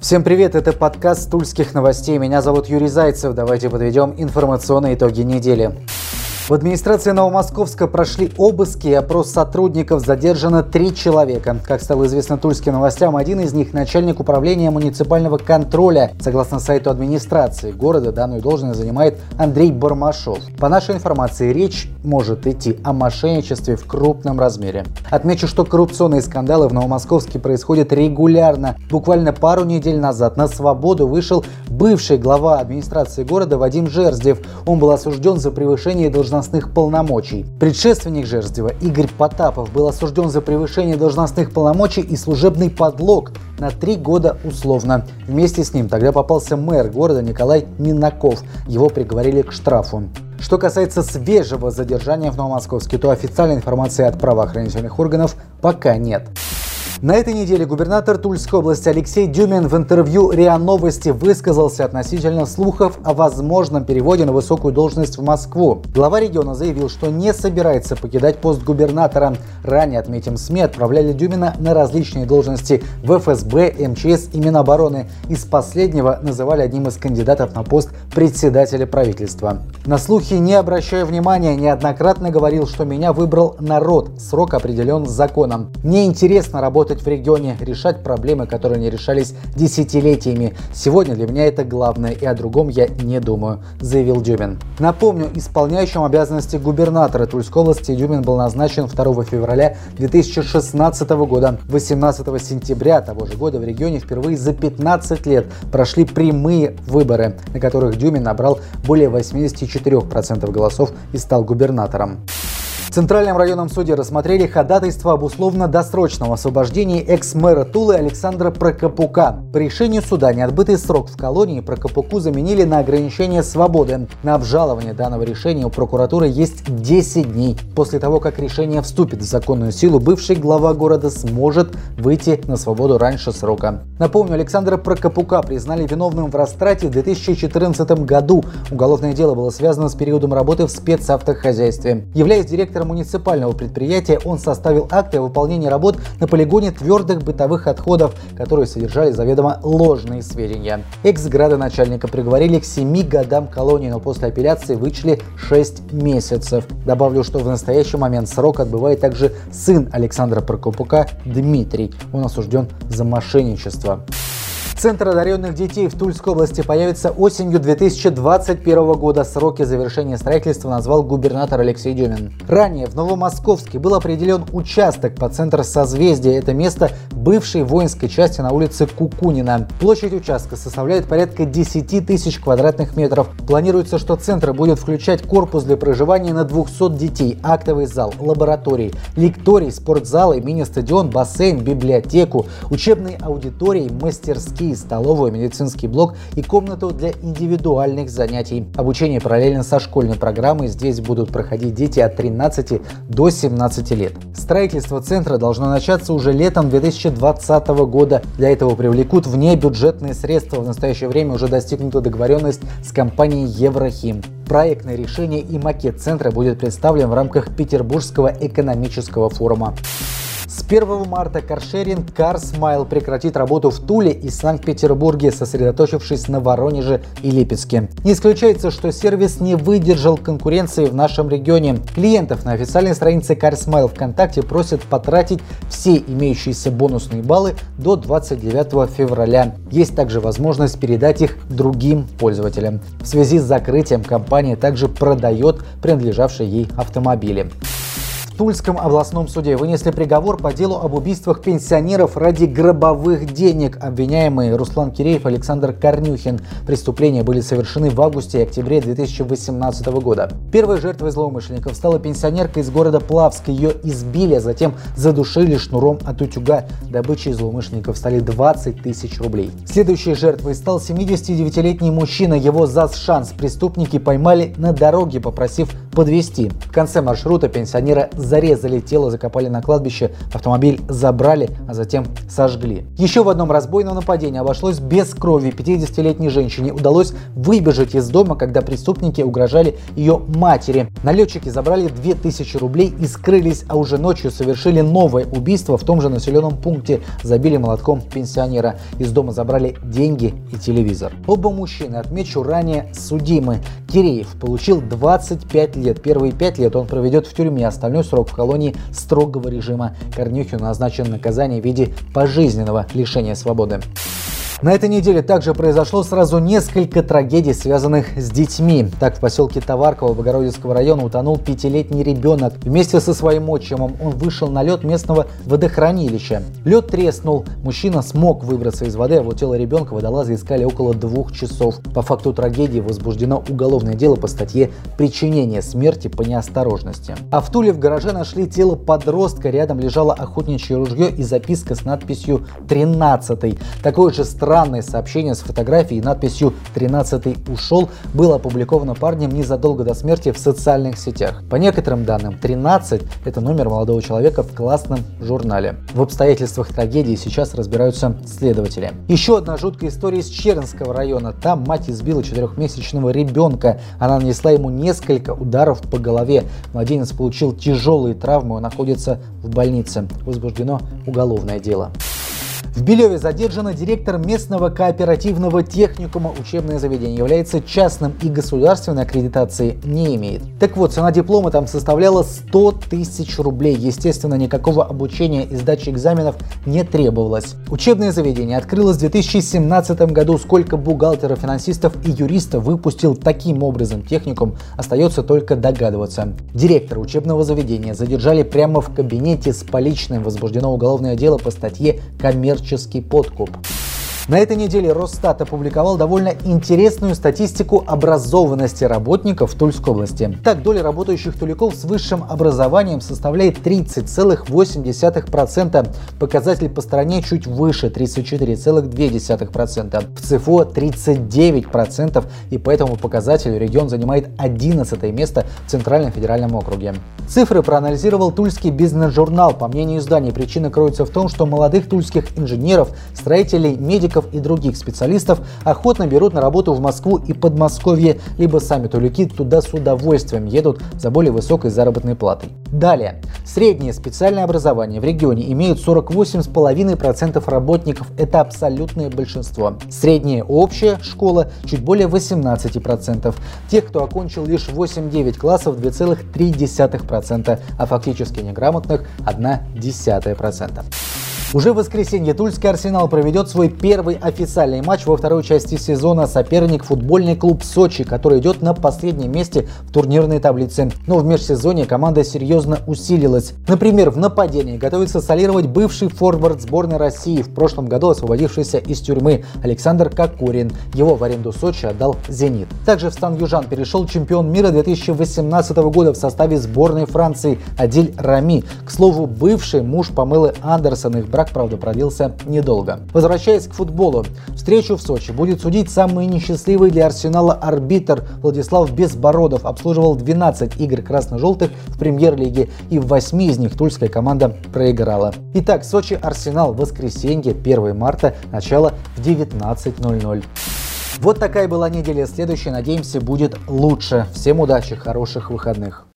Всем привет, это подкаст Тульских новостей. Меня зовут Юрий Зайцев. Давайте подведем информационные итоги недели. В администрации Новомосковска прошли обыски и опрос сотрудников. Задержано три человека. Как стало известно тульским новостям, один из них – начальник управления муниципального контроля. Согласно сайту администрации города, данную должность занимает Андрей Бармашов. По нашей информации, речь может идти о мошенничестве в крупном размере. Отмечу, что коррупционные скандалы в Новомосковске происходят регулярно. Буквально пару недель назад на свободу вышел бывший глава администрации города Вадим Жерздев. Он был осужден за превышение должностных должностных полномочий. Предшественник Жерздева Игорь Потапов был осужден за превышение должностных полномочий и служебный подлог на три года условно. Вместе с ним тогда попался мэр города Николай Минаков. Его приговорили к штрафу. Что касается свежего задержания в Новомосковске, то официальной информации от правоохранительных органов пока нет. На этой неделе губернатор Тульской области Алексей Дюмин в интервью РИА Новости высказался относительно слухов о возможном переводе на высокую должность в Москву. Глава региона заявил, что не собирается покидать пост губернатора. Ранее, отметим, СМИ отправляли Дюмина на различные должности в ФСБ, МЧС и Минобороны. Из последнего называли одним из кандидатов на пост председателя правительства. На слухи не обращая внимания, неоднократно говорил, что меня выбрал народ. Срок определен законом. Мне интересно работать работать в регионе, решать проблемы, которые не решались десятилетиями. Сегодня для меня это главное, и о другом я не думаю, заявил Дюмин. Напомню, исполняющим обязанности губернатора Тульской области Дюмин был назначен 2 февраля 2016 года. 18 сентября того же года в регионе впервые за 15 лет прошли прямые выборы, на которых Дюмин набрал более 84% голосов и стал губернатором. В Центральном районном суде рассмотрели ходатайство об условно-досрочном освобождении экс-мэра Тулы Александра Прокопука. По решению суда неотбытый срок в колонии Прокопуку заменили на ограничение свободы. На обжалование данного решения у прокуратуры есть 10 дней. После того, как решение вступит в законную силу, бывший глава города сможет выйти на свободу раньше срока. Напомню, Александра Прокопука признали виновным в растрате в 2014 году. Уголовное дело было связано с периодом работы в спецавтохозяйстве. Являясь директором муниципального предприятия он составил акты о выполнении работ на полигоне твердых бытовых отходов, которые содержали заведомо ложные сведения. Экс-градоначальника приговорили к 7 годам колонии, но после апелляции вычли 6 месяцев. Добавлю, что в настоящий момент срок отбывает также сын Александра Прокопука Дмитрий. Он осужден за мошенничество. Центр одаренных детей в Тульской области появится осенью 2021 года. Сроки завершения строительства назвал губернатор Алексей Дюмин. Ранее в Новомосковске был определен участок по центру созвездия. Это место бывшей воинской части на улице Кукунина. Площадь участка составляет порядка 10 тысяч квадратных метров. Планируется, что центр будет включать корпус для проживания на 200 детей, актовый зал, лаборатории, лекторий, спортзалы, мини-стадион, бассейн, библиотеку, учебные аудитории, мастерские мастерские, столовую, медицинский блок и комнату для индивидуальных занятий. Обучение параллельно со школьной программой здесь будут проходить дети от 13 до 17 лет. Строительство центра должно начаться уже летом 2020 года. Для этого привлекут внебюджетные средства. В настоящее время уже достигнута договоренность с компанией Еврохим. Проектное решение и макет центра будет представлен в рамках Петербургского экономического форума. С 1 марта каршеринг CarSmile прекратит работу в Туле и Санкт-Петербурге, сосредоточившись на Воронеже и Липецке. Не исключается, что сервис не выдержал конкуренции в нашем регионе. Клиентов на официальной странице CarSmile ВКонтакте просят потратить все имеющиеся бонусные баллы до 29 февраля. Есть также возможность передать их другим пользователям. В связи с закрытием компания также продает принадлежавшие ей автомобили. Тульском областном суде вынесли приговор по делу об убийствах пенсионеров ради гробовых денег. Обвиняемые Руслан Киреев и Александр Корнюхин. Преступления были совершены в августе и октябре 2018 года. Первой жертвой злоумышленников стала пенсионерка из города Плавск. Ее избили, а затем задушили шнуром от утюга. Добычей злоумышленников стали 20 тысяч рублей. Следующей жертвой стал 79-летний мужчина. Его за шанс преступники поймали на дороге, попросив подвести. В конце маршрута пенсионера зарезали тело, закопали на кладбище, автомобиль забрали, а затем сожгли. Еще в одном разбойном нападении обошлось без крови. 50-летней женщине удалось выбежать из дома, когда преступники угрожали ее матери. Налетчики забрали 2000 рублей и скрылись, а уже ночью совершили новое убийство в том же населенном пункте. Забили молотком пенсионера. Из дома забрали деньги и телевизор. Оба мужчины, отмечу ранее, судимы. Киреев получил 25 лет. Первые 5 лет он проведет в тюрьме, остальной срок в колонии строгого режима. Корнюхину назначено наказание в виде пожизненного лишения свободы. На этой неделе также произошло сразу несколько трагедий, связанных с детьми. Так, в поселке Товарково Богородицкого района утонул пятилетний ребенок. Вместе со своим отчимом он вышел на лед местного водохранилища. Лед треснул, мужчина смог выбраться из воды, а вот тело ребенка водолазы искали около двух часов. По факту трагедии возбуждено уголовное дело по статье «Причинение смерти по неосторожности». А в Туле в гараже нашли тело подростка, рядом лежало охотничье ружье и записка с надписью «13». Такое же странное Странное сообщение с фотографией и надписью «13 ушел» было опубликовано парнем незадолго до смерти в социальных сетях. По некоторым данным, 13 – это номер молодого человека в классном журнале. В обстоятельствах трагедии сейчас разбираются следователи. Еще одна жуткая история из Чернского района. Там мать избила четырехмесячного ребенка. Она нанесла ему несколько ударов по голове. Младенец получил тяжелые травмы, он находится в больнице. Возбуждено уголовное дело. В Белеве задержана директор местного кооперативного техникума. Учебное заведение является частным и государственной аккредитации не имеет. Так вот, цена диплома там составляла 100 тысяч рублей. Естественно, никакого обучения и сдачи экзаменов не требовалось. Учебное заведение открылось в 2017 году. Сколько бухгалтеров, финансистов и юристов выпустил таким образом техникум, остается только догадываться. Директора учебного заведения задержали прямо в кабинете с поличным. Возбуждено уголовное дело по статье «Коммерческий коммерческий подкуп. На этой неделе Росстат опубликовал довольно интересную статистику образованности работников в Тульской области. Так, доля работающих туликов с высшим образованием составляет 30,8%. Показатель по стране чуть выше 34,2%. В ЦФО 39%, и по этому показателю регион занимает 11 место в Центральном федеральном округе. Цифры проанализировал тульский бизнес-журнал. По мнению издания, причина кроется в том, что молодых тульских инженеров, строителей, медиков медиков и других специалистов охотно берут на работу в Москву и Подмосковье, либо сами тулики туда с удовольствием едут за более высокой заработной платой. Далее. Среднее специальное образование в регионе имеют 48,5% работников. Это абсолютное большинство. Средняя общая школа чуть более 18%. Тех, кто окончил лишь 8-9 классов 2,3%, а фактически неграмотных 1,1%. Уже в воскресенье Тульский Арсенал проведет свой первый официальный матч во второй части сезона. Соперник футбольный клуб Сочи, который идет на последнем месте в турнирной таблице. Но в межсезонье команда серьезно усилилась. Например, в нападении готовится солировать бывший форвард сборной России, в прошлом году освободившийся из тюрьмы Александр Кокорин. Его в аренду Сочи отдал «Зенит». Также в стан южан перешел чемпион мира 2018 года в составе сборной Франции Адиль Рами. К слову, бывший муж Памелы Андерсон, их брак брак, правда, продлился недолго. Возвращаясь к футболу, встречу в Сочи будет судить самый несчастливый для Арсенала арбитр Владислав Безбородов. Обслуживал 12 игр красно-желтых в премьер-лиге и в 8 из них тульская команда проиграла. Итак, Сочи-Арсенал, воскресенье, 1 марта, начало в 19.00. Вот такая была неделя. Следующая, надеемся, будет лучше. Всем удачи, хороших выходных.